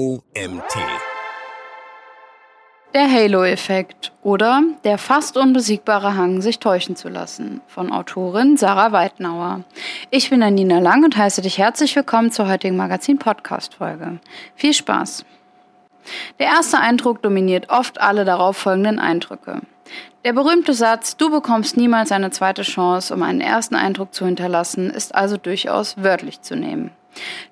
OMT. Der Halo-Effekt oder der fast unbesiegbare Hang, sich täuschen zu lassen von Autorin Sarah Weidnauer. Ich bin Anina Lang und heiße dich herzlich willkommen zur heutigen Magazin-Podcast-Folge. Viel Spaß! Der erste Eindruck dominiert oft alle darauffolgenden Eindrücke. Der berühmte Satz, du bekommst niemals eine zweite Chance, um einen ersten Eindruck zu hinterlassen, ist also durchaus wörtlich zu nehmen.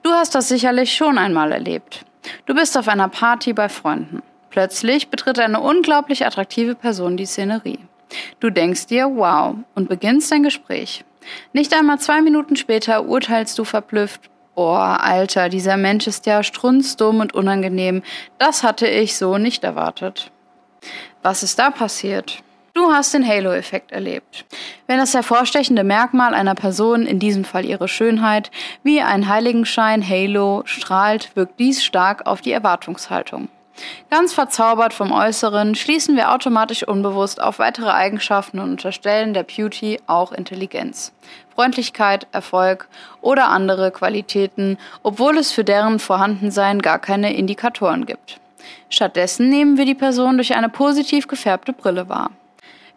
Du hast das sicherlich schon einmal erlebt. Du bist auf einer Party bei Freunden. Plötzlich betritt eine unglaublich attraktive Person die Szenerie. Du denkst dir, wow, und beginnst dein Gespräch. Nicht einmal zwei Minuten später urteilst du verblüfft, oh, Alter, dieser Mensch ist ja strunzdumm und unangenehm. Das hatte ich so nicht erwartet. Was ist da passiert? Du hast den Halo-Effekt erlebt. Wenn das hervorstechende Merkmal einer Person, in diesem Fall ihre Schönheit, wie ein Heiligenschein Halo strahlt, wirkt dies stark auf die Erwartungshaltung. Ganz verzaubert vom Äußeren schließen wir automatisch unbewusst auf weitere Eigenschaften und unterstellen der Beauty auch Intelligenz, Freundlichkeit, Erfolg oder andere Qualitäten, obwohl es für deren Vorhandensein gar keine Indikatoren gibt. Stattdessen nehmen wir die Person durch eine positiv gefärbte Brille wahr.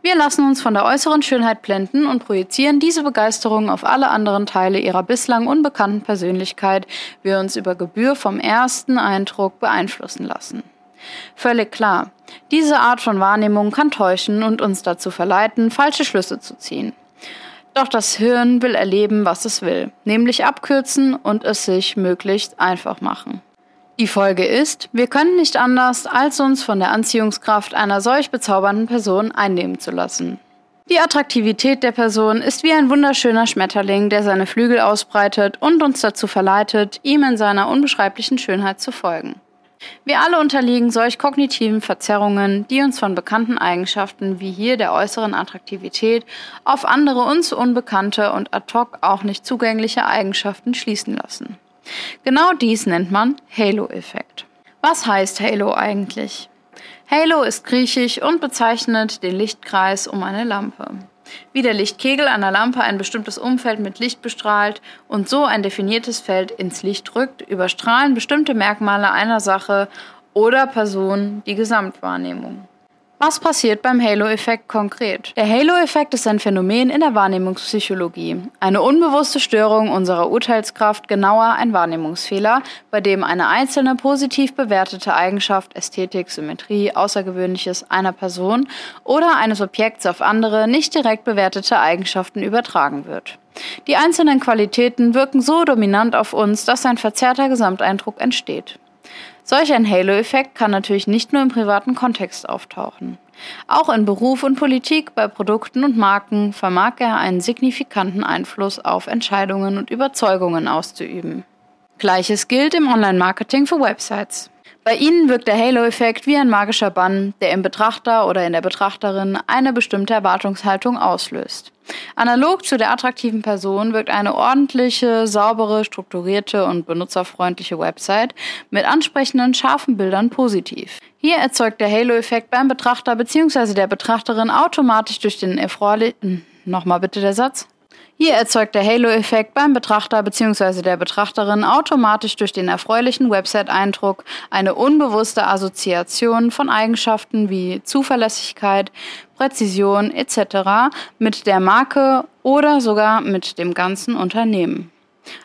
Wir lassen uns von der äußeren Schönheit blenden und projizieren diese Begeisterung auf alle anderen Teile ihrer bislang unbekannten Persönlichkeit, wir uns über Gebühr vom ersten Eindruck beeinflussen lassen. Völlig klar, diese Art von Wahrnehmung kann täuschen und uns dazu verleiten, falsche Schlüsse zu ziehen. Doch das Hirn will erleben, was es will, nämlich abkürzen und es sich möglichst einfach machen. Die Folge ist, wir können nicht anders, als uns von der Anziehungskraft einer solch bezaubernden Person einnehmen zu lassen. Die Attraktivität der Person ist wie ein wunderschöner Schmetterling, der seine Flügel ausbreitet und uns dazu verleitet, ihm in seiner unbeschreiblichen Schönheit zu folgen. Wir alle unterliegen solch kognitiven Verzerrungen, die uns von bekannten Eigenschaften wie hier der äußeren Attraktivität auf andere uns unbekannte und ad hoc auch nicht zugängliche Eigenschaften schließen lassen. Genau dies nennt man Halo-Effekt. Was heißt Halo eigentlich? Halo ist griechisch und bezeichnet den Lichtkreis um eine Lampe. Wie der Lichtkegel einer Lampe ein bestimmtes Umfeld mit Licht bestrahlt und so ein definiertes Feld ins Licht rückt, überstrahlen bestimmte Merkmale einer Sache oder Person die Gesamtwahrnehmung. Was passiert beim Halo-Effekt konkret? Der Halo-Effekt ist ein Phänomen in der Wahrnehmungspsychologie. Eine unbewusste Störung unserer Urteilskraft, genauer ein Wahrnehmungsfehler, bei dem eine einzelne positiv bewertete Eigenschaft, Ästhetik, Symmetrie, Außergewöhnliches einer Person oder eines Objekts auf andere nicht direkt bewertete Eigenschaften übertragen wird. Die einzelnen Qualitäten wirken so dominant auf uns, dass ein verzerrter Gesamteindruck entsteht. Solch ein Halo-Effekt kann natürlich nicht nur im privaten Kontext auftauchen. Auch in Beruf und Politik, bei Produkten und Marken vermag er einen signifikanten Einfluss auf Entscheidungen und Überzeugungen auszuüben. Gleiches gilt im Online-Marketing für Websites. Bei ihnen wirkt der Halo-Effekt wie ein magischer Bann, der im Betrachter oder in der Betrachterin eine bestimmte Erwartungshaltung auslöst. Analog zu der attraktiven Person wirkt eine ordentliche, saubere, strukturierte und benutzerfreundliche Website mit ansprechenden, scharfen Bildern positiv. Hier erzeugt der Halo-Effekt beim Betrachter bzw. der Betrachterin automatisch durch den erfreulichen. Nochmal bitte der Satz. Hier erzeugt der Halo-Effekt beim Betrachter bzw. der Betrachterin automatisch durch den erfreulichen Website-Eindruck eine unbewusste Assoziation von Eigenschaften wie Zuverlässigkeit, Präzision etc. mit der Marke oder sogar mit dem ganzen Unternehmen.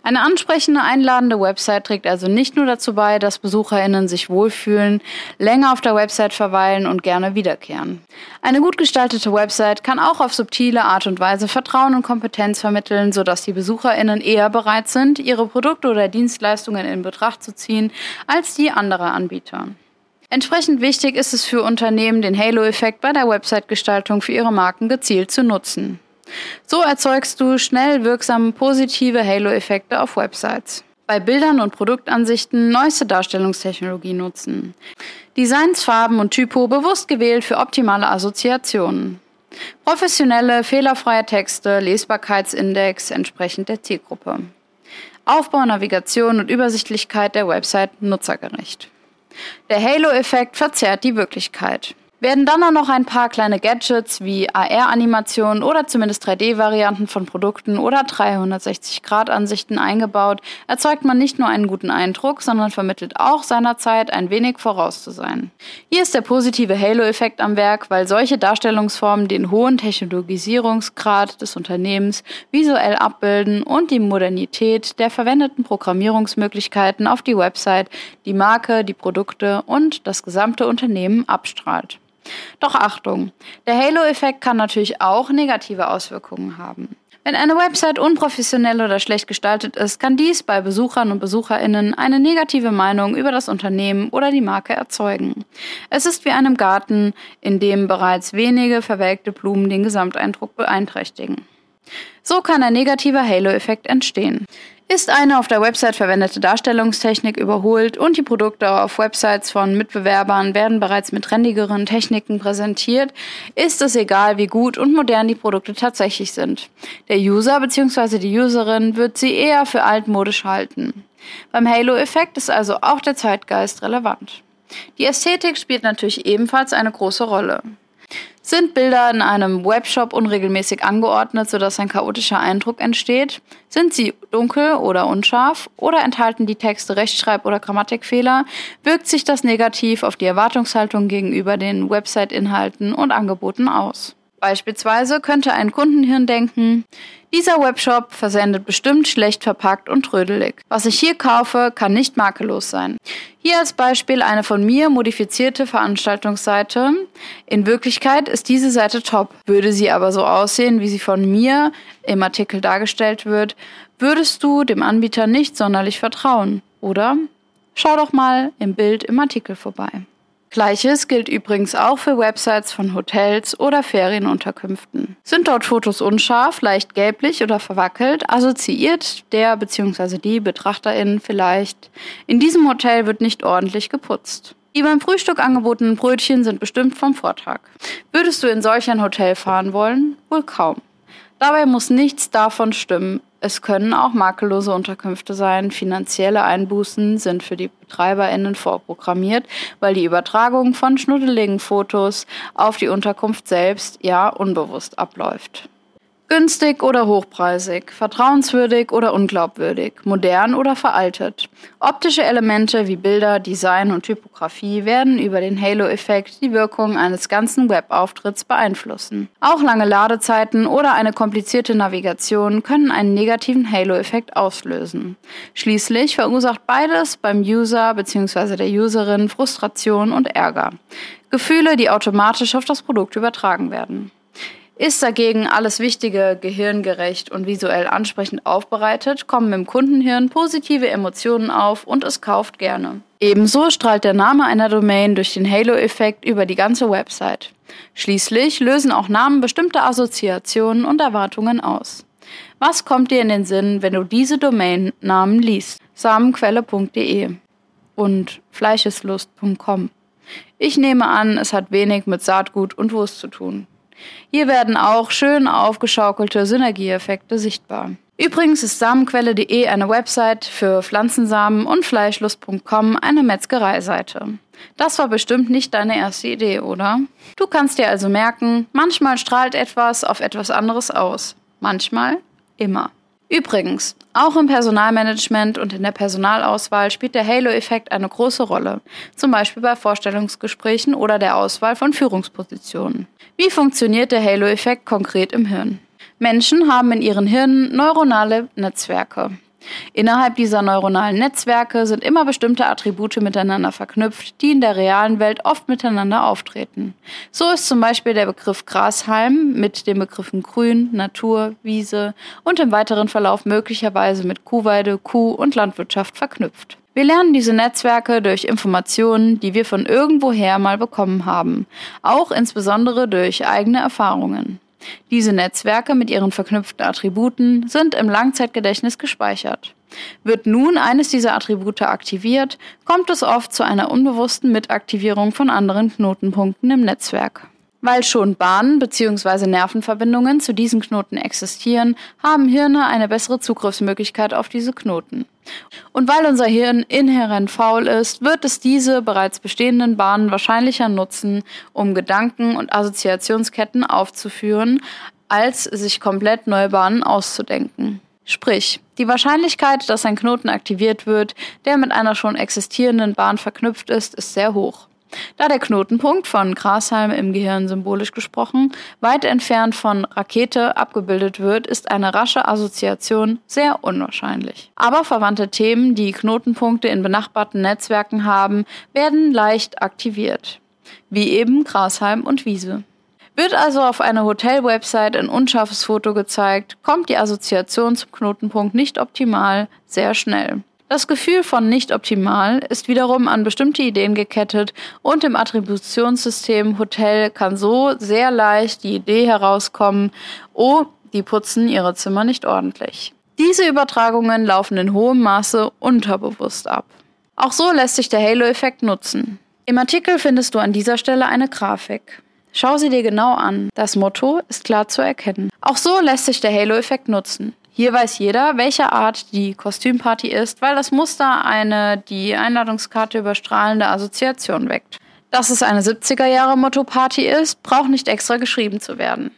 Eine ansprechende, einladende Website trägt also nicht nur dazu bei, dass BesucherInnen sich wohlfühlen, länger auf der Website verweilen und gerne wiederkehren. Eine gut gestaltete Website kann auch auf subtile Art und Weise Vertrauen und Kompetenz vermitteln, sodass die BesucherInnen eher bereit sind, ihre Produkte oder Dienstleistungen in Betracht zu ziehen, als die anderer Anbieter. Entsprechend wichtig ist es für Unternehmen, den Halo-Effekt bei der Website-Gestaltung für ihre Marken gezielt zu nutzen. So erzeugst du schnell wirksame positive Halo-Effekte auf Websites. Bei Bildern und Produktansichten neueste Darstellungstechnologie nutzen. Designs, Farben und Typo bewusst gewählt für optimale Assoziationen. Professionelle, fehlerfreie Texte, Lesbarkeitsindex entsprechend der Zielgruppe. Aufbau, Navigation und Übersichtlichkeit der Website nutzergerecht. Der Halo-Effekt verzerrt die Wirklichkeit. Werden dann auch noch ein paar kleine Gadgets wie AR-Animationen oder zumindest 3D-Varianten von Produkten oder 360-Grad-Ansichten eingebaut, erzeugt man nicht nur einen guten Eindruck, sondern vermittelt auch seiner Zeit ein wenig voraus zu sein. Hier ist der positive Halo-Effekt am Werk, weil solche Darstellungsformen den hohen Technologisierungsgrad des Unternehmens visuell abbilden und die Modernität der verwendeten Programmierungsmöglichkeiten auf die Website, die Marke, die Produkte und das gesamte Unternehmen abstrahlt. Doch Achtung, der Halo-Effekt kann natürlich auch negative Auswirkungen haben. Wenn eine Website unprofessionell oder schlecht gestaltet ist, kann dies bei Besuchern und Besucherinnen eine negative Meinung über das Unternehmen oder die Marke erzeugen. Es ist wie einem Garten, in dem bereits wenige verwelkte Blumen den Gesamteindruck beeinträchtigen. So kann ein negativer Halo-Effekt entstehen. Ist eine auf der Website verwendete Darstellungstechnik überholt und die Produkte auf Websites von Mitbewerbern werden bereits mit trendigeren Techniken präsentiert, ist es egal, wie gut und modern die Produkte tatsächlich sind. Der User bzw. die Userin wird sie eher für altmodisch halten. Beim Halo-Effekt ist also auch der Zeitgeist relevant. Die Ästhetik spielt natürlich ebenfalls eine große Rolle. Sind Bilder in einem Webshop unregelmäßig angeordnet, sodass ein chaotischer Eindruck entsteht? Sind sie dunkel oder unscharf? Oder enthalten die Texte Rechtschreib- oder Grammatikfehler? Wirkt sich das negativ auf die Erwartungshaltung gegenüber den Website-Inhalten und Angeboten aus? Beispielsweise könnte ein Kundenhirn denken, dieser Webshop versendet bestimmt schlecht verpackt und trödelig. Was ich hier kaufe, kann nicht makellos sein. Hier als Beispiel eine von mir modifizierte Veranstaltungsseite. In Wirklichkeit ist diese Seite top. Würde sie aber so aussehen, wie sie von mir im Artikel dargestellt wird, würdest du dem Anbieter nicht sonderlich vertrauen, oder? Schau doch mal im Bild im Artikel vorbei. Gleiches gilt übrigens auch für Websites von Hotels oder Ferienunterkünften. Sind dort Fotos unscharf, leicht gelblich oder verwackelt, assoziiert der bzw. die Betrachterin vielleicht, in diesem Hotel wird nicht ordentlich geputzt. Die beim Frühstück angebotenen Brötchen sind bestimmt vom Vortag. Würdest du in solch ein Hotel fahren wollen? Wohl kaum. Dabei muss nichts davon stimmen. Es können auch makellose Unterkünfte sein. Finanzielle Einbußen sind für die BetreiberInnen vorprogrammiert, weil die Übertragung von schnuddeligen Fotos auf die Unterkunft selbst ja unbewusst abläuft. Günstig oder hochpreisig, vertrauenswürdig oder unglaubwürdig, modern oder veraltet. Optische Elemente wie Bilder, Design und Typografie werden über den Halo-Effekt die Wirkung eines ganzen Webauftritts beeinflussen. Auch lange Ladezeiten oder eine komplizierte Navigation können einen negativen Halo-Effekt auslösen. Schließlich verursacht beides beim User bzw. der Userin Frustration und Ärger. Gefühle, die automatisch auf das Produkt übertragen werden. Ist dagegen alles Wichtige gehirngerecht und visuell ansprechend aufbereitet, kommen im Kundenhirn positive Emotionen auf und es kauft gerne. Ebenso strahlt der Name einer Domain durch den Halo-Effekt über die ganze Website. Schließlich lösen auch Namen bestimmte Assoziationen und Erwartungen aus. Was kommt dir in den Sinn, wenn du diese Domain-Namen liest? Samenquelle.de und fleischeslust.com. Ich nehme an, es hat wenig mit Saatgut und Wurst zu tun. Hier werden auch schön aufgeschaukelte Synergieeffekte sichtbar. Übrigens ist Samenquelle.de eine Website für Pflanzensamen und Fleischlust.com eine Metzgereiseite. Das war bestimmt nicht deine erste Idee, oder? Du kannst dir also merken, manchmal strahlt etwas auf etwas anderes aus. Manchmal immer. Übrigens, auch im Personalmanagement und in der Personalauswahl spielt der Halo-Effekt eine große Rolle, zum Beispiel bei Vorstellungsgesprächen oder der Auswahl von Führungspositionen. Wie funktioniert der Halo-Effekt konkret im Hirn? Menschen haben in ihren Hirnen neuronale Netzwerke. Innerhalb dieser neuronalen Netzwerke sind immer bestimmte Attribute miteinander verknüpft, die in der realen Welt oft miteinander auftreten. So ist zum Beispiel der Begriff Grashalm mit den Begriffen Grün, Natur, Wiese und im weiteren Verlauf möglicherweise mit Kuhweide, Kuh und Landwirtschaft verknüpft. Wir lernen diese Netzwerke durch Informationen, die wir von irgendwoher mal bekommen haben, auch insbesondere durch eigene Erfahrungen. Diese Netzwerke mit ihren verknüpften Attributen sind im Langzeitgedächtnis gespeichert. Wird nun eines dieser Attribute aktiviert, kommt es oft zu einer unbewussten Mitaktivierung von anderen Knotenpunkten im Netzwerk. Weil schon Bahnen bzw. Nervenverbindungen zu diesen Knoten existieren, haben Hirne eine bessere Zugriffsmöglichkeit auf diese Knoten. Und weil unser Hirn inhärent faul ist, wird es diese bereits bestehenden Bahnen wahrscheinlicher nutzen, um Gedanken und Assoziationsketten aufzuführen, als sich komplett neue Bahnen auszudenken. Sprich, die Wahrscheinlichkeit, dass ein Knoten aktiviert wird, der mit einer schon existierenden Bahn verknüpft ist, ist sehr hoch. Da der Knotenpunkt von Grashalm im Gehirn symbolisch gesprochen weit entfernt von Rakete abgebildet wird, ist eine rasche Assoziation sehr unwahrscheinlich. Aber verwandte Themen, die Knotenpunkte in benachbarten Netzwerken haben, werden leicht aktiviert. Wie eben Grashalm und Wiese. Wird also auf einer Hotel-Website ein unscharfes Foto gezeigt, kommt die Assoziation zum Knotenpunkt nicht optimal sehr schnell. Das Gefühl von nicht optimal ist wiederum an bestimmte Ideen gekettet und im Attributionssystem Hotel kann so sehr leicht die Idee herauskommen, oh, die putzen ihre Zimmer nicht ordentlich. Diese Übertragungen laufen in hohem Maße unterbewusst ab. Auch so lässt sich der Halo-Effekt nutzen. Im Artikel findest du an dieser Stelle eine Grafik. Schau sie dir genau an. Das Motto ist klar zu erkennen. Auch so lässt sich der Halo-Effekt nutzen. Hier weiß jeder, welche Art die Kostümparty ist, weil das Muster eine die Einladungskarte überstrahlende Assoziation weckt. Dass es eine 70er Jahre Motto-Party ist, braucht nicht extra geschrieben zu werden.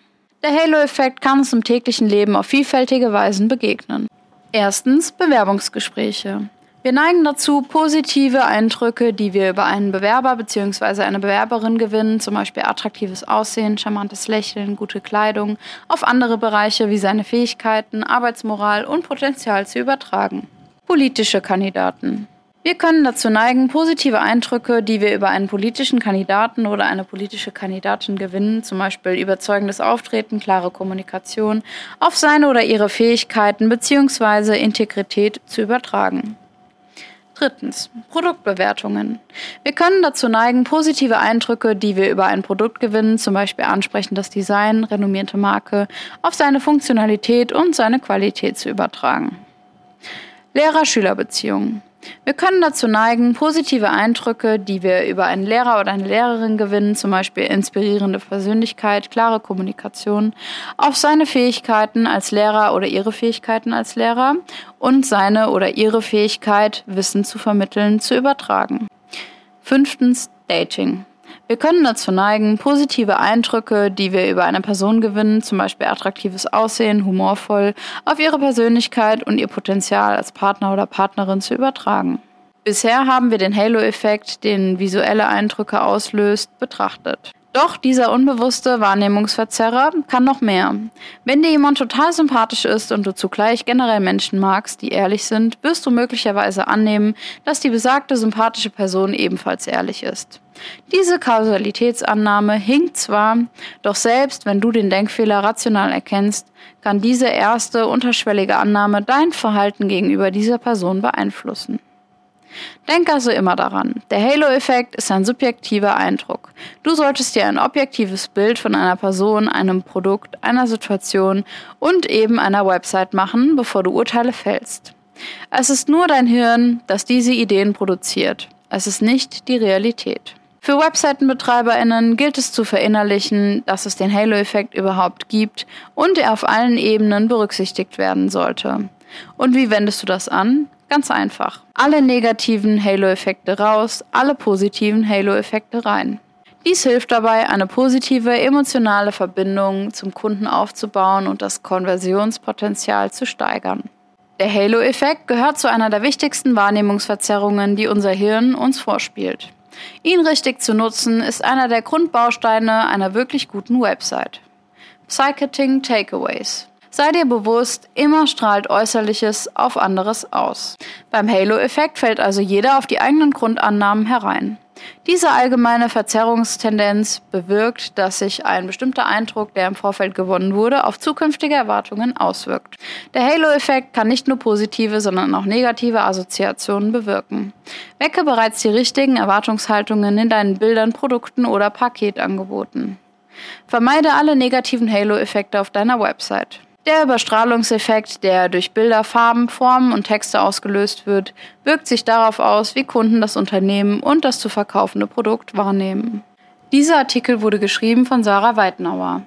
Der Halo-Effekt kann uns im täglichen Leben auf vielfältige Weisen begegnen. Erstens Bewerbungsgespräche. Wir neigen dazu, positive Eindrücke, die wir über einen Bewerber bzw. eine Bewerberin gewinnen, zum Beispiel attraktives Aussehen, charmantes Lächeln, gute Kleidung, auf andere Bereiche wie seine Fähigkeiten, Arbeitsmoral und Potenzial zu übertragen. Politische Kandidaten. Wir können dazu neigen, positive Eindrücke, die wir über einen politischen Kandidaten oder eine politische Kandidatin gewinnen, zum Beispiel überzeugendes Auftreten, klare Kommunikation, auf seine oder ihre Fähigkeiten bzw. Integrität zu übertragen. Drittens, Produktbewertungen. Wir können dazu neigen, positive Eindrücke, die wir über ein Produkt gewinnen, zum Beispiel ansprechendes Design, renommierte Marke, auf seine Funktionalität und seine Qualität zu übertragen. Lehrer-Schüler-Beziehungen. Wir können dazu neigen, positive Eindrücke, die wir über einen Lehrer oder eine Lehrerin gewinnen, zum Beispiel inspirierende Persönlichkeit, klare Kommunikation, auf seine Fähigkeiten als Lehrer oder ihre Fähigkeiten als Lehrer und seine oder ihre Fähigkeit, Wissen zu vermitteln, zu übertragen. Fünftens Dating. Wir können dazu neigen, positive Eindrücke, die wir über eine Person gewinnen, zum Beispiel attraktives Aussehen, humorvoll, auf ihre Persönlichkeit und ihr Potenzial als Partner oder Partnerin zu übertragen. Bisher haben wir den Halo-Effekt, den visuelle Eindrücke auslöst, betrachtet. Doch dieser unbewusste Wahrnehmungsverzerrer kann noch mehr. Wenn dir jemand total sympathisch ist und du zugleich generell Menschen magst, die ehrlich sind, wirst du möglicherweise annehmen, dass die besagte sympathische Person ebenfalls ehrlich ist. Diese Kausalitätsannahme hinkt zwar, doch selbst wenn du den Denkfehler rational erkennst, kann diese erste unterschwellige Annahme dein Verhalten gegenüber dieser Person beeinflussen. Denk also immer daran, der Halo-Effekt ist ein subjektiver Eindruck. Du solltest dir ein objektives Bild von einer Person, einem Produkt, einer Situation und eben einer Website machen, bevor du Urteile fällst. Es ist nur dein Hirn, das diese Ideen produziert. Es ist nicht die Realität. Für Webseitenbetreiberinnen gilt es zu verinnerlichen, dass es den Halo-Effekt überhaupt gibt und er auf allen Ebenen berücksichtigt werden sollte. Und wie wendest du das an? Ganz einfach. Alle negativen Halo-Effekte raus, alle positiven Halo-Effekte rein. Dies hilft dabei, eine positive emotionale Verbindung zum Kunden aufzubauen und das Konversionspotenzial zu steigern. Der Halo-Effekt gehört zu einer der wichtigsten Wahrnehmungsverzerrungen, die unser Hirn uns vorspielt. Ihn richtig zu nutzen ist einer der Grundbausteine einer wirklich guten Website. Psycheting Takeaways. Sei dir bewusst, immer strahlt Äußerliches auf anderes aus. Beim Halo-Effekt fällt also jeder auf die eigenen Grundannahmen herein. Diese allgemeine Verzerrungstendenz bewirkt, dass sich ein bestimmter Eindruck, der im Vorfeld gewonnen wurde, auf zukünftige Erwartungen auswirkt. Der Halo-Effekt kann nicht nur positive, sondern auch negative Assoziationen bewirken. Wecke bereits die richtigen Erwartungshaltungen in deinen Bildern, Produkten oder Paketangeboten. Vermeide alle negativen Halo-Effekte auf deiner Website. Der Überstrahlungseffekt, der durch Bilder, Farben, Formen und Texte ausgelöst wird, wirkt sich darauf aus, wie Kunden das Unternehmen und das zu verkaufende Produkt wahrnehmen. Dieser Artikel wurde geschrieben von Sarah Weidnauer.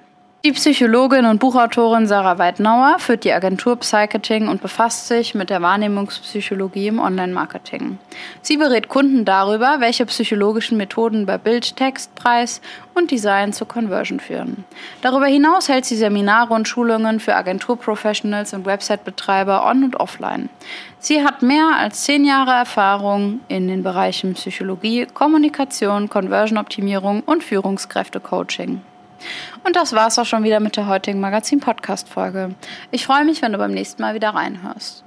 Die Psychologin und Buchautorin Sarah Weidnauer führt die Agentur Psycheting und befasst sich mit der Wahrnehmungspsychologie im Online-Marketing. Sie berät Kunden darüber, welche psychologischen Methoden bei Bild, Text, Preis und Design zur Conversion führen. Darüber hinaus hält sie Seminare und Schulungen für Agenturprofessionals und Website-Betreiber on und offline. Sie hat mehr als zehn Jahre Erfahrung in den Bereichen Psychologie, Kommunikation, Conversion-Optimierung und Führungskräfte-Coaching. Und das war's auch schon wieder mit der heutigen Magazin-Podcast-Folge. Ich freue mich, wenn du beim nächsten Mal wieder reinhörst.